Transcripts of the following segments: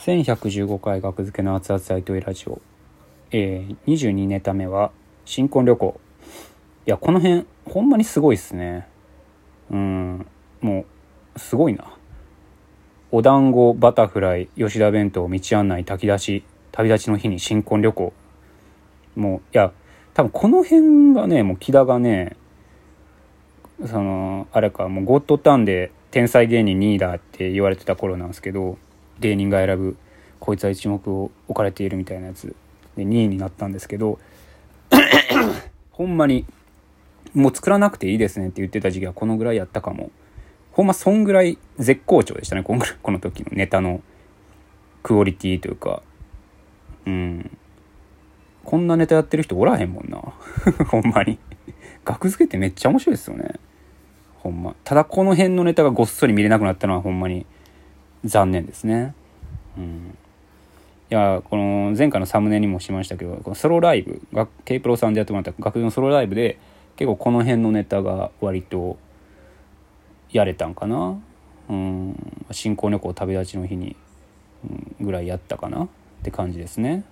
1115回学付けの熱々大統領ラジオ、えー、22ネタ目は新婚旅行。いやこの辺ほんまにすごいっすね。うんもうすごいな。お団子バタフライ吉田弁当道案内炊き出し旅立ちの日に新婚旅行。もういや多分この辺がねもう木田がねそのあれかもうゴッドタンで天才芸人2位だって言われてた頃なんですけど芸人が選ぶこいつは一目を置かれているみたいなやつ。で2位になったんですけど ほんまにもう作らなくていいですねって言ってた時期はこのぐらいやったかも。ほんまそんぐらい絶好調でしたねこんぐらいこの時のネタのクオリティというか。うん。こんなネタやってる人おらへんもんな。ほんまに。額付けってめっちゃ面白いですよね。ほんま。ただこの辺のネタがごっそり見れなくなったのはほんまに残念ですね。うん、いやこの前回のサムネにもしましたけどこのソロライブが K プロさんでやってもらった学部のソロライブで結構この辺のネタが割とやれたんかな、うん、新婚旅行旅立ちの日に、うん、ぐらいやったかな？って感じですね、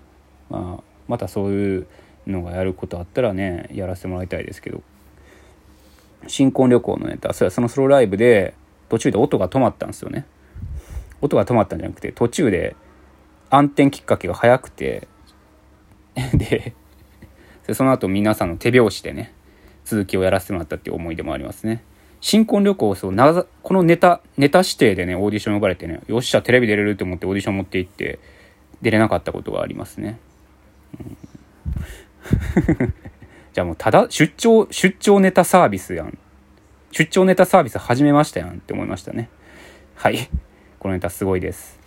まあ、またそういうのがやることあったらねやらせてもらいたいですけど。新婚旅行のネタそれはそのソロライブで途中で音が止まったんですよね。音が止まったんじゃなくて途中で暗転きっかけが早くて でその後皆さんの手拍子でね続きをやらせてもらったっていう思い出もありますね。新婚旅行そうなこのネタネタ指定でねオーディション呼ばれてねよっしゃテレビ出れると思ってオーディション持って行って出れなかったことがありますね、うん、じゃあもうただ出張出張ネタサービスやん。出張ネタサービス始めましたやんって思いましたね。はい。このネタすごいです。